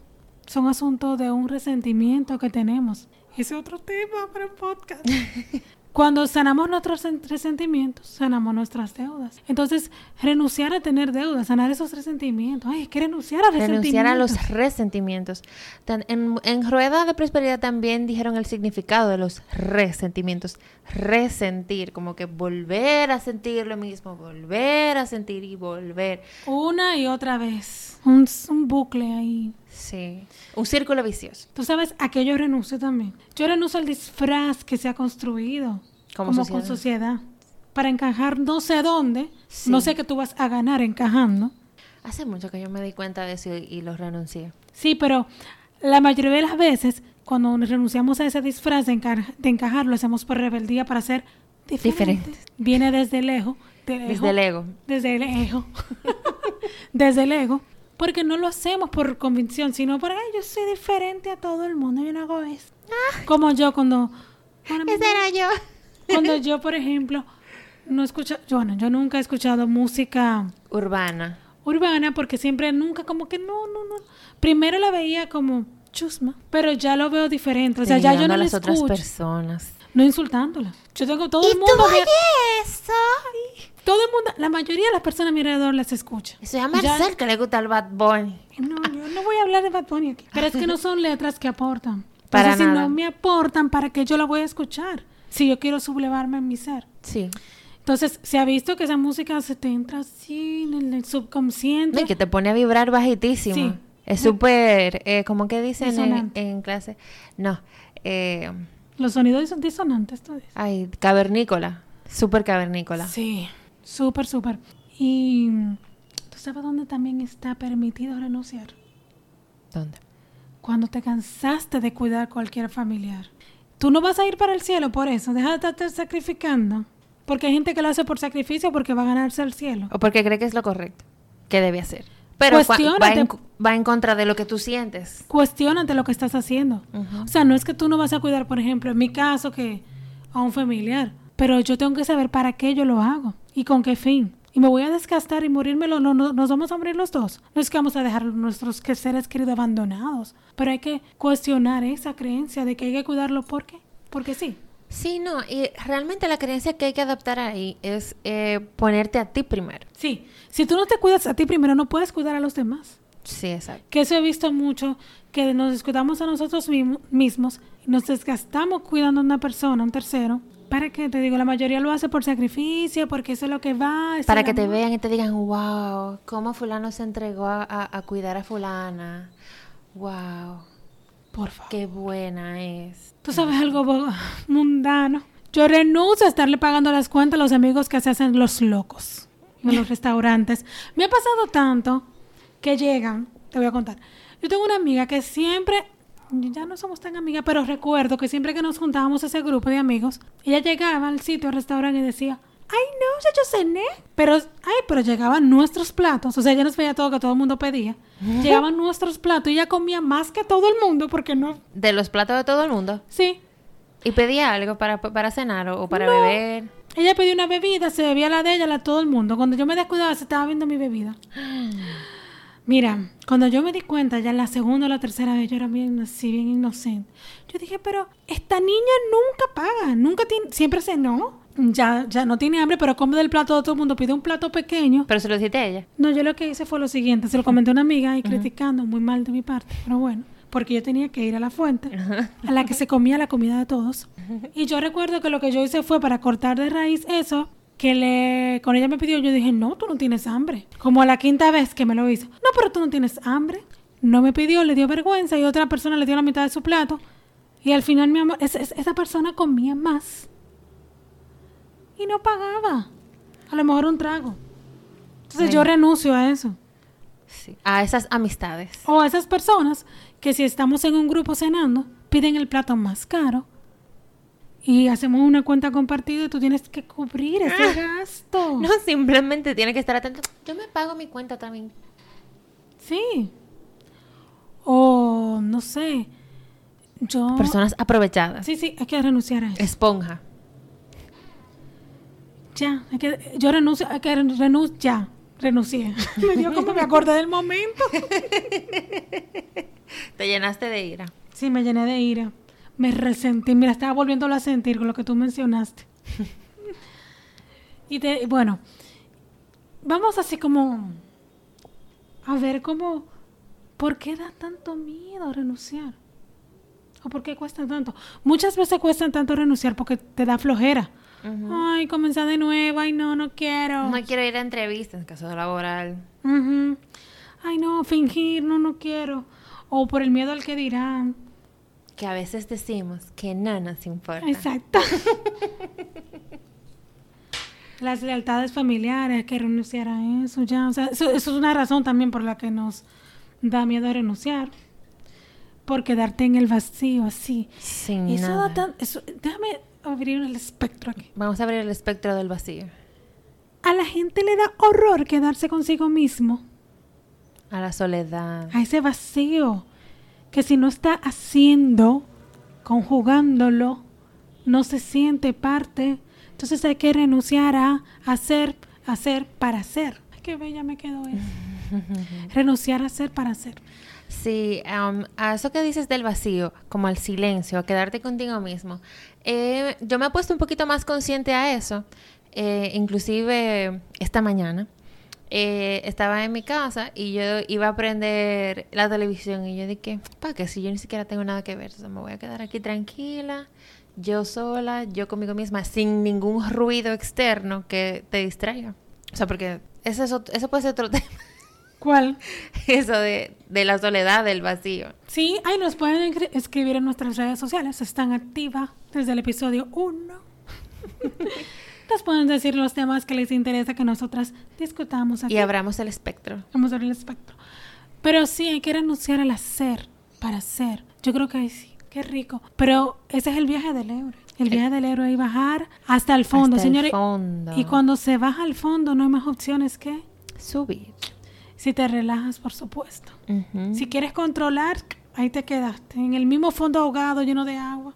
Speaker 1: son asunto de un resentimiento que tenemos. Ese es otro tema para podcast. Cuando sanamos nuestros sen- resentimientos, sanamos nuestras deudas. Entonces, renunciar a tener deudas, sanar esos resentimientos. Ay, hay que renunciar a resentimientos.
Speaker 2: Renunciar a los resentimientos. En, en Rueda de Prosperidad también dijeron el significado de los resentimientos. Resentir, como que volver a sentir lo mismo, volver a sentir y volver.
Speaker 1: Una y otra vez. Un, un bucle ahí.
Speaker 2: Sí. Un círculo vicioso.
Speaker 1: Tú sabes, a qué yo renuncio también. Yo renuncio al disfraz que se ha construido
Speaker 2: Como
Speaker 1: como,
Speaker 2: sociedad.
Speaker 1: con sociedad. Para encajar no sé dónde.
Speaker 2: Sí.
Speaker 1: No sé qué tú vas a ganar encajando.
Speaker 2: Hace mucho que yo me di cuenta de eso y, y lo renuncié.
Speaker 1: Sí, pero la mayoría de las veces, cuando renunciamos a ese disfraz de, enca- de encajar, lo hacemos por rebeldía para ser diferentes.
Speaker 2: Diferentes.
Speaker 1: Viene desde del
Speaker 2: Desde el ego.
Speaker 1: Desde el ego. desde el ego. Porque no lo hacemos por convicción, sino porque "Ay, yo soy diferente a todo el mundo. Yo no hago eso. Como yo cuando... bueno,
Speaker 2: era yo.
Speaker 1: cuando yo, por ejemplo, no escucho... Yo, bueno, yo nunca he escuchado música
Speaker 2: Urbana.
Speaker 1: urbana porque siempre, nunca como que no, no, no. Primero la veía como chusma, pero ya lo veo diferente. O sea, ya yo no
Speaker 2: las otras
Speaker 1: escucho.
Speaker 2: personas.
Speaker 1: No insultándola. Yo tengo todo el mundo... a mi-
Speaker 2: eso?
Speaker 1: todo el mundo, la mayoría de las personas a mi alrededor las escucha.
Speaker 2: Eso es a
Speaker 1: Ya-
Speaker 2: Marcel que le gusta el Bad Bunny.
Speaker 1: No, yo no voy a hablar de Bad Bunny aquí. Pero es que no son letras que aportan.
Speaker 2: Para
Speaker 1: Entonces, si
Speaker 2: nada.
Speaker 1: no me aportan, ¿para qué yo la voy a escuchar? Si yo quiero sublevarme en mi ser.
Speaker 2: Sí.
Speaker 1: Entonces, se ha visto que esa música se te entra así en el subconsciente.
Speaker 2: Y que te pone a vibrar bajitísimo.
Speaker 1: Sí.
Speaker 2: Es súper, eh, ¿cómo que dicen en, en clase? No, eh,
Speaker 1: Los sonidos son disonantes, tú dices.
Speaker 2: ay, cavernícola, súper cavernícola.
Speaker 1: Sí, súper, súper. Y tú sabes dónde también está permitido renunciar.
Speaker 2: ¿Dónde?
Speaker 1: Cuando te cansaste de cuidar cualquier familiar. Tú no vas a ir para el cielo por eso. Deja de estarte sacrificando. Porque hay gente que lo hace por sacrificio porque va a ganarse el cielo.
Speaker 2: O porque cree que es lo correcto, que debe hacer. Pero va, en, va en contra de lo que tú sientes.
Speaker 1: Cuestiónate lo que estás haciendo. O sea, no es que tú no vas a cuidar, por ejemplo, en mi caso, que a un familiar. Pero yo tengo que saber para qué yo lo hago y con qué fin. Y me voy a desgastar y morirme, no, no, nos vamos a morir los dos. No es que vamos a dejar a nuestros seres queridos abandonados. Pero hay que cuestionar esa creencia de que hay que cuidarlo porque, porque sí.
Speaker 2: Sí, no, y realmente la creencia que hay que adaptar ahí es eh, ponerte a ti primero.
Speaker 1: Sí, si tú no te cuidas a ti primero, no puedes cuidar a los demás.
Speaker 2: Sí, exacto.
Speaker 1: Que eso he visto mucho, que nos descuidamos a nosotros mismo- mismos, nos desgastamos cuidando a una persona, a un tercero. ¿Para qué? Te digo, la mayoría lo hace por sacrificio, porque eso es lo que va.
Speaker 2: Para que te vean y te digan, wow, cómo fulano se entregó a, a- a cuidar a fulana. Wow,
Speaker 1: Por favor.
Speaker 2: qué buena es.
Speaker 1: Tú sabes algo mundano. Yo renuncio a estarle pagando las cuentas a los amigos que se hacen los locos en los restaurantes. Me ha pasado tanto que llegan, te voy a contar. Yo tengo una amiga que siempre, ya no somos tan amigas, pero recuerdo que siempre que nos juntábamos ese grupo de amigos, ella llegaba al sitio, al restaurante y decía, ay no, ya yo cené. Pero, ay, pero llegaban nuestros platos, o sea, ella nos veía todo que todo el mundo pedía. Llegaban nuestros platos y ella comía más que todo el mundo porque no,
Speaker 2: De los platos de todo el mundo.
Speaker 1: sí,
Speaker 2: Y pedía algo para, para cenar o, o para
Speaker 1: No.
Speaker 2: beber.
Speaker 1: Ella pidió una bebida, se bebía la de ella, la de todo el mundo. Cuando yo me descuidaba, se estaba viendo mi bebida. Mira, cuando yo me di cuenta, ya la segunda o la tercera vez, yo era bien así, bien inocente. Yo dije, pero esta niña nunca paga, nunca tiene, siempre cenó. Ya, ya no tiene hambre, pero come del plato de todo el mundo, pide un plato pequeño.
Speaker 2: Pero se lo dijiste a ella.
Speaker 1: No, yo lo que hice fue lo siguiente, se lo comenté a una amiga y criticando, muy mal de mi parte, pero bueno, porque yo tenía que ir a la fuente, a la que se comía la comida de todos. Y yo recuerdo que lo que yo hice fue para cortar de raíz eso, que le, con ella me pidió, yo dije, no, tú no tienes hambre. Como a la quinta vez que me lo hizo, no, pero tú no tienes hambre. no me pidió, le dio vergüenza y otra persona le dio la mitad de su plato. Y al final mi amor, es- es- esa persona comía más. Y no pagaba. A lo mejor un trago. Entonces
Speaker 2: Sí.
Speaker 1: yo renuncio a eso.
Speaker 2: Sí. A esas amistades.
Speaker 1: O a esas personas que si estamos en un grupo cenando, piden el plato más caro y hacemos una cuenta compartida y tú tienes que cubrir ese gasto.
Speaker 2: No, simplemente tiene que estar atento. Yo me pago mi cuenta también.
Speaker 1: Sí. O no sé. Yo.
Speaker 2: Personas aprovechadas.
Speaker 1: Sí, sí, hay que renunciar a eso.
Speaker 2: Esponja.
Speaker 1: Ya, hay que, yo renuncio, hay que renunciar. Ya, renuncié. me dio como me acordé del momento.
Speaker 2: Te llenaste de ira.
Speaker 1: Sí, me llené de ira. Me resentí. Mira, estaba volviéndolo a sentir con lo que tú mencionaste. y te, bueno, vamos así como a ver cómo, ¿por qué da tanto miedo renunciar? ¿O por qué cuesta tanto? Muchas veces cuesta tanto renunciar porque te da flojera. Ay, comenzar de nuevo. Ay, no, no quiero.
Speaker 2: No quiero ir a entrevistas en caso laboral.
Speaker 1: Ujú. Ay, no, fingir, no, no quiero. O por el miedo al que dirán.
Speaker 2: Que a veces decimos que nada nos importa.
Speaker 1: Exacto. Las lealtades familiares, hay que renunciar a eso ya. O sea, eso, eso es una razón también por la que nos da miedo a renunciar. Por quedarte en el vacío así.
Speaker 2: Sin
Speaker 1: Eso
Speaker 2: nada.
Speaker 1: da tan... eso- déjame abrir el espectro aquí.
Speaker 2: Vamos a abrir el espectro del vacío.
Speaker 1: A la gente le da horror quedarse consigo mismo.
Speaker 2: A la soledad.
Speaker 1: A ese vacío. Que si no está haciendo, conjugándolo, no se siente parte. Entonces hay que renunciar a hacer, hacer para hacer. Ay, qué bella me quedó eso. renunciar a hacer para hacer.
Speaker 2: Sí, am, a eso que dices del vacío, como al silencio, a quedarte contigo mismo. eh, yo me he puesto un poquito más consciente a eso. eh, inclusive esta mañana eh, estaba en mi casa y yo iba a prender la televisión y yo dije, ¿para qué? Si yo ni siquiera tengo nada que ver, o sea, me voy a quedar aquí tranquila, yo sola, yo conmigo misma, sin ningún ruido externo que te distraiga. O sea, porque eso, eso puede ser otro tema,
Speaker 1: ¿Cuál?
Speaker 2: eso de, de la soledad, del vacío.
Speaker 1: Sí, ahí nos pueden escri- escribir en nuestras redes sociales. Están activas desde el episodio 1. nos pueden decir los temas que les interesa que nosotras discutamos aquí.
Speaker 2: Y abramos el espectro.
Speaker 1: Vamos a ver el espectro. Pero sí, hay que renunciar al hacer para hacer. Yo creo que ahí sí, qué rico. Pero ese es el viaje del héroe. El viaje del héroe es bajar hasta el fondo,
Speaker 2: Hasta el
Speaker 1: señores.
Speaker 2: fondo.
Speaker 1: Y cuando se baja al fondo no hay más opciones que
Speaker 2: Subir.
Speaker 1: Si te relajas, por supuesto. Si quieres controlar, ahí te quedaste, en el mismo fondo ahogado lleno de agua.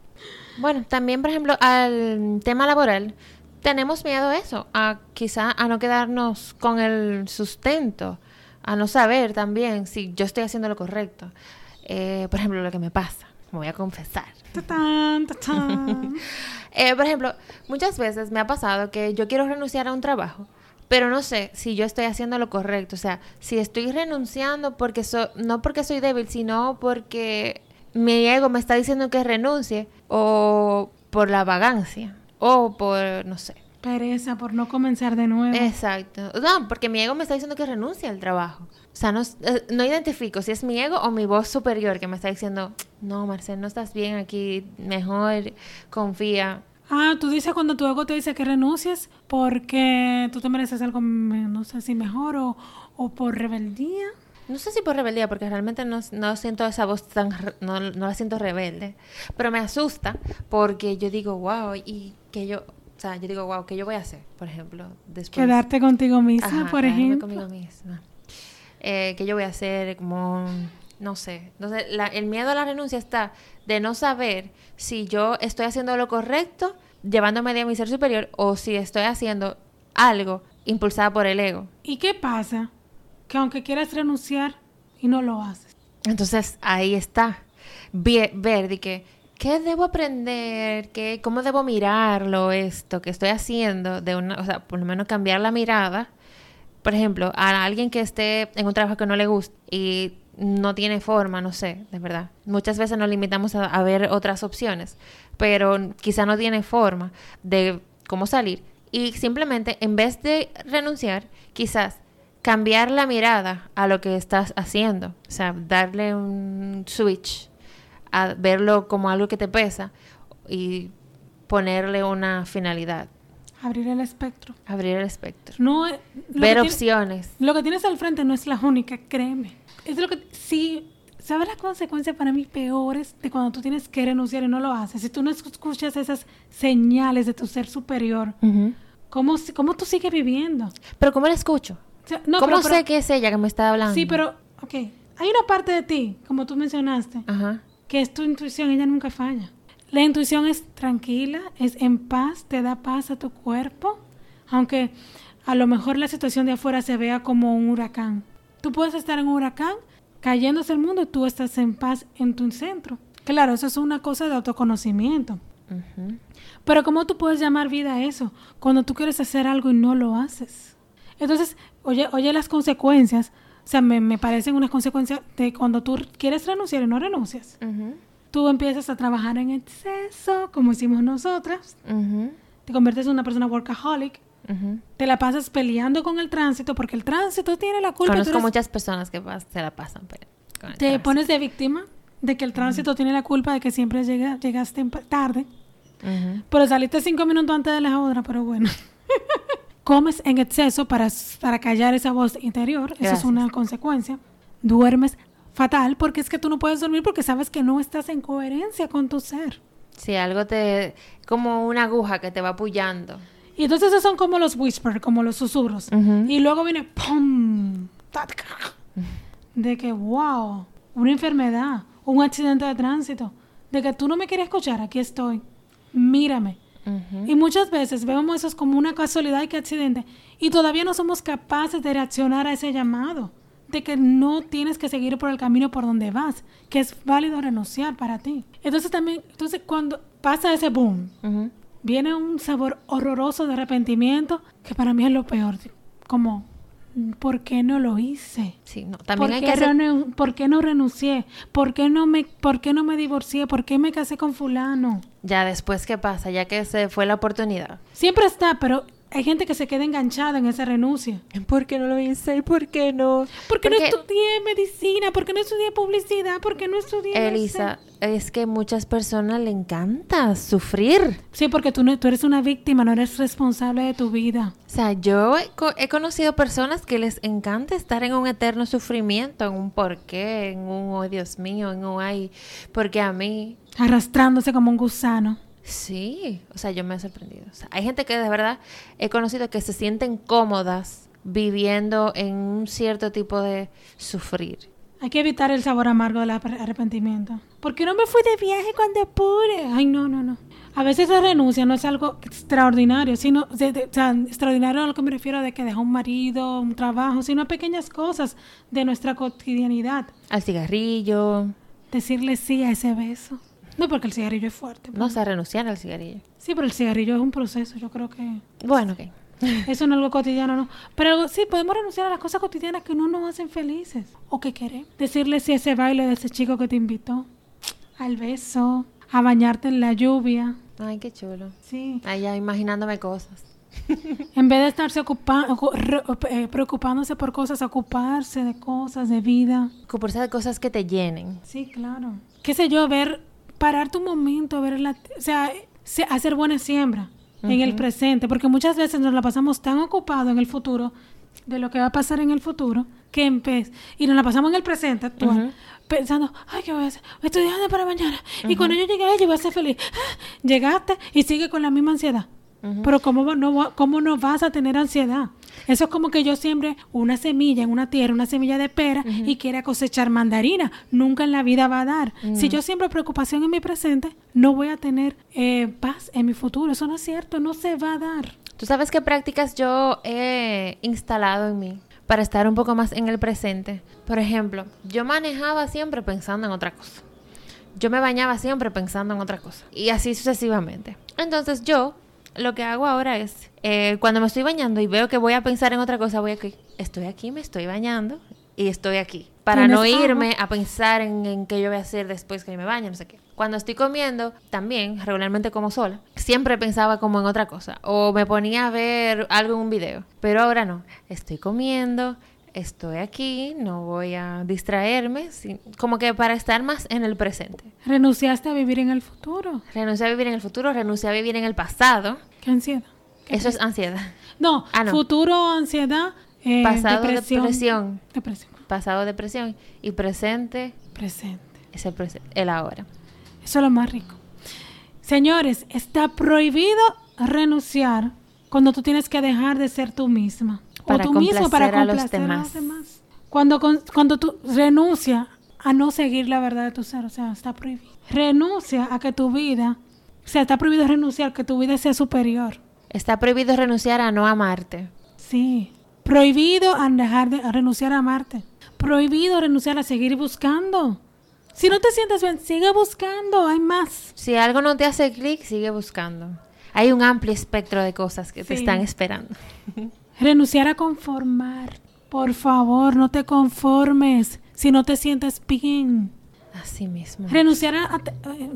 Speaker 2: Bueno, también, por ejemplo, al tema laboral, tenemos miedo a eso, a quizá a no quedarnos con el sustento, a no saber también si yo estoy haciendo lo correcto. Eh, por ejemplo, lo que me pasa, me voy a confesar.
Speaker 1: Tatán, tatán.
Speaker 2: Eh, por ejemplo, muchas veces me ha pasado que yo quiero renunciar a un trabajo, pero no sé si yo estoy haciendo lo correcto. O sea, si estoy renunciando porque so- no porque soy débil, sino porque mi ego me está diciendo que renuncie, o por la vagancia, o por, no sé.
Speaker 1: Pereza por no comenzar de nuevo.
Speaker 2: Exacto. No, porque mi ego me está diciendo que renuncie al trabajo. O sea, no, eh, no identifico si es mi ego o mi voz superior que me está diciendo, no, Marcel, no estás bien aquí, mejor confía.
Speaker 1: Ah, tú dices cuando tu ego te dice que renuncies porque tú te mereces algo, no sé si mejor o, o por rebeldía.
Speaker 2: No sé si por rebeldía, porque realmente no, no siento esa voz tan... No, no la siento rebelde. Pero me asusta porque yo digo, wow, y que yo... O sea, yo digo, wow, ¿qué yo voy a hacer? Por ejemplo, después...
Speaker 1: Quedarte contigo misma,
Speaker 2: Ajá,
Speaker 1: por ejemplo.
Speaker 2: conmigo misma. Eh, ¿Qué yo voy a hacer? Como... No sé. Entonces, la- el miedo a la renuncia está de no saber si yo estoy haciendo lo correcto, llevándome de mi ser superior, o si estoy haciendo algo impulsada por el ego.
Speaker 1: ¿Y qué pasa? Que aunque quieras renunciar y no lo haces.
Speaker 2: Entonces ahí está. Vie- ver de que, ¿qué debo aprender? ¿Qué, ¿Cómo debo mirarlo esto que estoy haciendo? De una, o sea, por lo menos cambiar la mirada. Por ejemplo, a alguien que esté en un trabajo que no le gusta y no tiene forma, no sé, de verdad. Muchas veces nos limitamos a, a ver otras opciones, pero quizá no tiene forma de cómo salir. Y simplemente, en vez de renunciar, quizás cambiar la mirada a lo que estás haciendo. O sea, darle un switch a verlo como algo que te pesa y ponerle una finalidad.
Speaker 1: Abrir el espectro.
Speaker 2: Abrir el espectro.
Speaker 1: No,
Speaker 2: Ver opciones.
Speaker 1: lo que tienes al frente no es la única, créeme. Es lo que sí. ¿Sabes las consecuencias para mí peores de cuando tú tienes que renunciar y no lo haces? Si tú no escuchas esas señales de tu ser superior, ¿cómo, si- cómo tú sigues viviendo?
Speaker 2: Pero ¿cómo la escucho?
Speaker 1: O sea, no,
Speaker 2: ¿Cómo
Speaker 1: pero- pero-
Speaker 2: sé que es ella que me está hablando?
Speaker 1: Sí, pero, ok. Hay una parte de ti, como tú mencionaste,
Speaker 2: Ajá.
Speaker 1: que es tu intuición, ella nunca falla. La intuición es tranquila, es en paz, te da paz a tu cuerpo, aunque a lo mejor la situación de afuera se vea como un huracán. Tú puedes estar en un huracán, cayéndose el mundo, y tú estás en paz en tu centro. Claro, eso es una cosa de autoconocimiento.
Speaker 2: Ujú.
Speaker 1: Pero ¿cómo tú puedes llamar vida a eso cuando tú quieres hacer algo y no lo haces? Entonces, oye, oye las consecuencias. O sea, me, me parecen unas consecuencias de cuando tú quieres renunciar y no renuncias. Tú empiezas a trabajar en exceso, como hicimos nosotras. Te conviertes en una persona workaholic. Te la pasas peleando con el tránsito porque el tránsito tiene la culpa.
Speaker 2: Conozco
Speaker 1: eres-
Speaker 2: muchas personas que se la pasan pero con el
Speaker 1: te
Speaker 2: tránsito.
Speaker 1: pones de víctima de que el tránsito tiene la culpa de que siempre llega, llegaste tarde. Pero saliste cinco minutos antes de la hora, pero bueno. Comes en exceso para, para callar esa voz interior. Eso es una consecuencia. Duermes fatal porque es que tú no puedes dormir porque sabes que no estás en coherencia con tu ser.
Speaker 2: Si algo te... como una aguja que te va apoyando.
Speaker 1: Y entonces esos son como los whispers, como los susurros. Y luego viene ¡pum! De que, wow, una enfermedad, un accidente de tránsito. De que tú no me quieres escuchar, aquí estoy. Mírame. Y muchas veces vemos eso como una casualidad y que accidente. Y todavía no somos capaces de reaccionar a ese llamado. De que no tienes que seguir por el camino por donde vas. Que es válido renunciar para ti. Entonces también, entonces cuando pasa ese boom. Viene un sabor horroroso de arrepentimiento. Que para mí es lo peor. Como, ¿por qué no lo hice?
Speaker 2: Sí, no.
Speaker 1: ¿Por
Speaker 2: También hay
Speaker 1: qué,
Speaker 2: que hacer...
Speaker 1: por qué no renuncié? ¿Por qué no, me, ¿Por qué no me divorcié? ¿Por qué me casé con fulano?
Speaker 2: Ya después, ¿qué pasa? Ya que se fue la oportunidad.
Speaker 1: Siempre está, pero hay gente que se queda enganchada en esa renuncia.
Speaker 2: ¿Por qué no lo hice? ¿Por qué no?
Speaker 1: ¿Por qué no
Speaker 2: Porque-
Speaker 1: estudié medicina? ¿Por qué no estudié publicidad? ¿Por qué no estudié... no
Speaker 2: Elisa,
Speaker 1: sé?
Speaker 2: es que muchas personas le encanta sufrir.
Speaker 1: Sí, porque tú, no, tú eres una víctima, no eres responsable de tu vida.
Speaker 2: O sea, yo he, co- he conocido personas que les encanta estar en un eterno sufrimiento, en un por qué, en un, oh Dios mío, en un ay, porque a mí.
Speaker 1: Arrastrándose como un gusano.
Speaker 2: Sí, o sea, yo me he sorprendido. O sea, hay gente que de verdad he conocido que se sienten cómodas viviendo en un cierto tipo de sufrir.
Speaker 1: Hay que evitar el sabor amargo del arre- arrepentimiento. ¿Por qué no me fui de viaje cuando pude? Ay, no, no, no. A veces la renuncia no es algo extraordinario, sino, de- de- o sea, extraordinario a lo que me refiero de que deja un marido, un trabajo, sino a pequeñas cosas de nuestra cotidianidad.
Speaker 2: Al cigarrillo,
Speaker 1: Decirle sí a ese beso. No porque el cigarrillo es fuerte.
Speaker 2: no sé, renunciar al cigarrillo.
Speaker 1: Sí, pero el cigarrillo es un proceso, yo creo que
Speaker 2: Bueno, ok.
Speaker 1: eso no es algo cotidiano, ¿no? Pero sí, podemos renunciar a las cosas cotidianas que no nos hacen felices o que queremos. Decirle a ese baile de ese chico que te invitó, al beso, a bañarte en la lluvia.
Speaker 2: Ay, qué chulo.
Speaker 1: Sí.
Speaker 2: Ya imaginándome cosas.
Speaker 1: En vez de estarse eh, preocupándose por cosas, ocuparse de cosas, de vida.
Speaker 2: Ocuparse de cosas que te llenen.
Speaker 1: Sí, claro. Qué sé yo, ver, parar tu momento, ver la, o sea, se- hacer buena siembra en el presente, porque muchas veces nos la pasamos tan ocupados en el futuro, de lo que va a pasar en el futuro, que en vez, y nos la pasamos en el presente actual, pensando, ay, ¿qué voy a hacer? Estudiando para mañana. Y cuando yo llegue a ella voy a ser feliz. Ah, Llegaste y sigue con la misma ansiedad. Pero ¿cómo, no, ¿cómo no vas a tener ansiedad? Eso es como que yo siembre una semilla en una tierra, una semilla de pera, y quiera cosechar mandarina. Nunca en la vida va a dar. Si yo siembro preocupación en mi presente, no voy a tener eh, paz en mi futuro. Eso no es cierto, no se va a dar.
Speaker 2: ¿Tú sabes qué prácticas yo he instalado en mí para estar un poco más en el presente? Por ejemplo, yo manejaba siempre pensando en otra cosa. Yo me bañaba siempre pensando en otra cosa. Y así sucesivamente. Entonces yo lo que hago ahora es, eh, cuando me estoy bañando y veo que voy a pensar en otra cosa, voy aquí. Estoy aquí, me estoy bañando y estoy aquí. Para no irme a pensar en, en qué yo voy a hacer después que me bañe, no sé qué. Cuando estoy comiendo, también, regularmente como sola, siempre pensaba como en otra cosa. O me ponía a ver algo en un video. Pero ahora no. Estoy comiendo, estoy aquí, no voy a distraerme. sin- como que para estar más en el presente.
Speaker 1: Renunciaste a vivir en el futuro.
Speaker 2: Renuncié a vivir en el futuro, renuncié a vivir en el pasado.
Speaker 1: Qué ansiedad.
Speaker 2: Eso es ansiedad.
Speaker 1: No,
Speaker 2: Ah, no.
Speaker 1: futuro, ansiedad, eh,
Speaker 2: Pasado,
Speaker 1: depresión.
Speaker 2: depresión.
Speaker 1: Depresión.
Speaker 2: Pasado, depresión. Y presente,
Speaker 1: Presente.
Speaker 2: es el, prese- el ahora.
Speaker 1: Eso es lo más rico. Señores, está prohibido renunciar cuando tú tienes que dejar de ser tú misma.
Speaker 2: Para
Speaker 1: o tú mismo para
Speaker 2: complacer a los
Speaker 1: complacer a
Speaker 2: demás.
Speaker 1: los demás. Cuando, cuando tú renuncias a no seguir la verdad de tu ser, o sea, está prohibido. Renuncia a que tu vida, o sea, está prohibido renunciar a que tu vida sea superior.
Speaker 2: Está prohibido renunciar a no amarte.
Speaker 1: Sí. Prohibido a dejar de a renunciar a amarte. Prohibido renunciar a seguir buscando. Si no te sientes bien, sigue buscando, hay más.
Speaker 2: Si algo no te hace clic, sigue buscando. Hay un amplio espectro de cosas que te
Speaker 1: Sí.
Speaker 2: están esperando.
Speaker 1: Renunciar a conformar. Por favor, no te conformes si no te sientes bien.
Speaker 2: Así mismo.
Speaker 1: Renunciar a... a te- eh,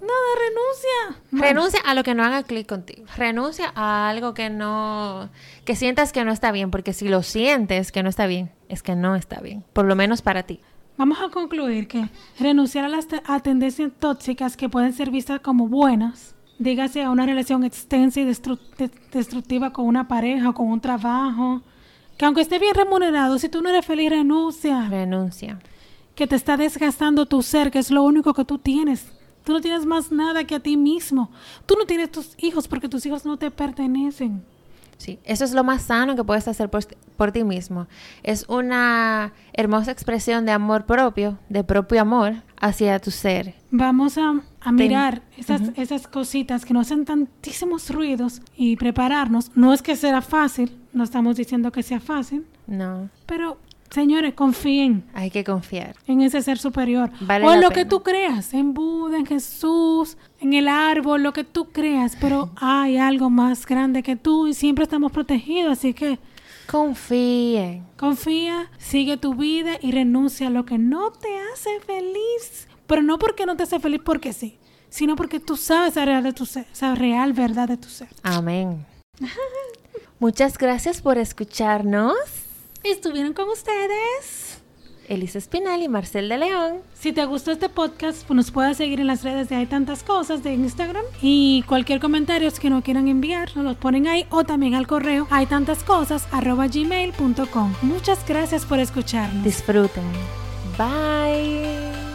Speaker 1: nada, renuncia.
Speaker 2: Renuncia a lo que no haga clic contigo. Renuncia a algo que no, que sientas que no está bien, porque si lo sientes que no está bien, es que no está bien, por lo menos para ti.
Speaker 1: Vamos a concluir que renunciar a las a tendencias tóxicas que pueden ser vistas como buenas, dígase a una relación extensa y destru- de- destructiva con una pareja o con un trabajo, que aunque esté bien remunerado, si tú no eres feliz, renuncia.
Speaker 2: Renuncia.
Speaker 1: que te está desgastando tu ser, que es lo único que tú tienes. Tú no tienes más nada que a ti mismo. Tú no tienes tus hijos porque tus hijos no te pertenecen.
Speaker 2: Sí, eso es lo más sano que puedes hacer por, por ti mismo. Es una hermosa expresión de amor propio, de propio amor hacia tu ser.
Speaker 1: Vamos a, a mirar esas,
Speaker 2: Ujú.
Speaker 1: esas cositas que no hacen tantísimos ruidos y prepararnos. No es que será fácil, no estamos diciendo que sea fácil,
Speaker 2: No,
Speaker 1: pero señores, confíen
Speaker 2: hay que confiar.
Speaker 1: en ese ser superior.
Speaker 2: Vale
Speaker 1: o lo que tú creas, en Buda, en Jesús, en el árbol, lo que tú creas, pero hay algo más grande que tú y siempre estamos protegidos, así que
Speaker 2: Confíen.
Speaker 1: confía, sigue tu vida y renuncia a lo que no te hace feliz, pero no porque no te hace feliz porque sí, sino porque tú sabes la real de tu ser, esa real verdad de tu ser.
Speaker 2: Amén. Muchas gracias por escucharnos.
Speaker 1: Estuvieron con ustedes.
Speaker 2: Elisa Espinal y Marcel de León.
Speaker 1: Si te gustó este podcast, pues nos puedes seguir en las redes de Hay Tantas Cosas de Instagram. Y cualquier comentario que nos quieran enviar, nos los ponen ahí o también al correo hay tantas cosas gmail.com. Muchas gracias por escucharnos.
Speaker 2: Disfruten. Bye.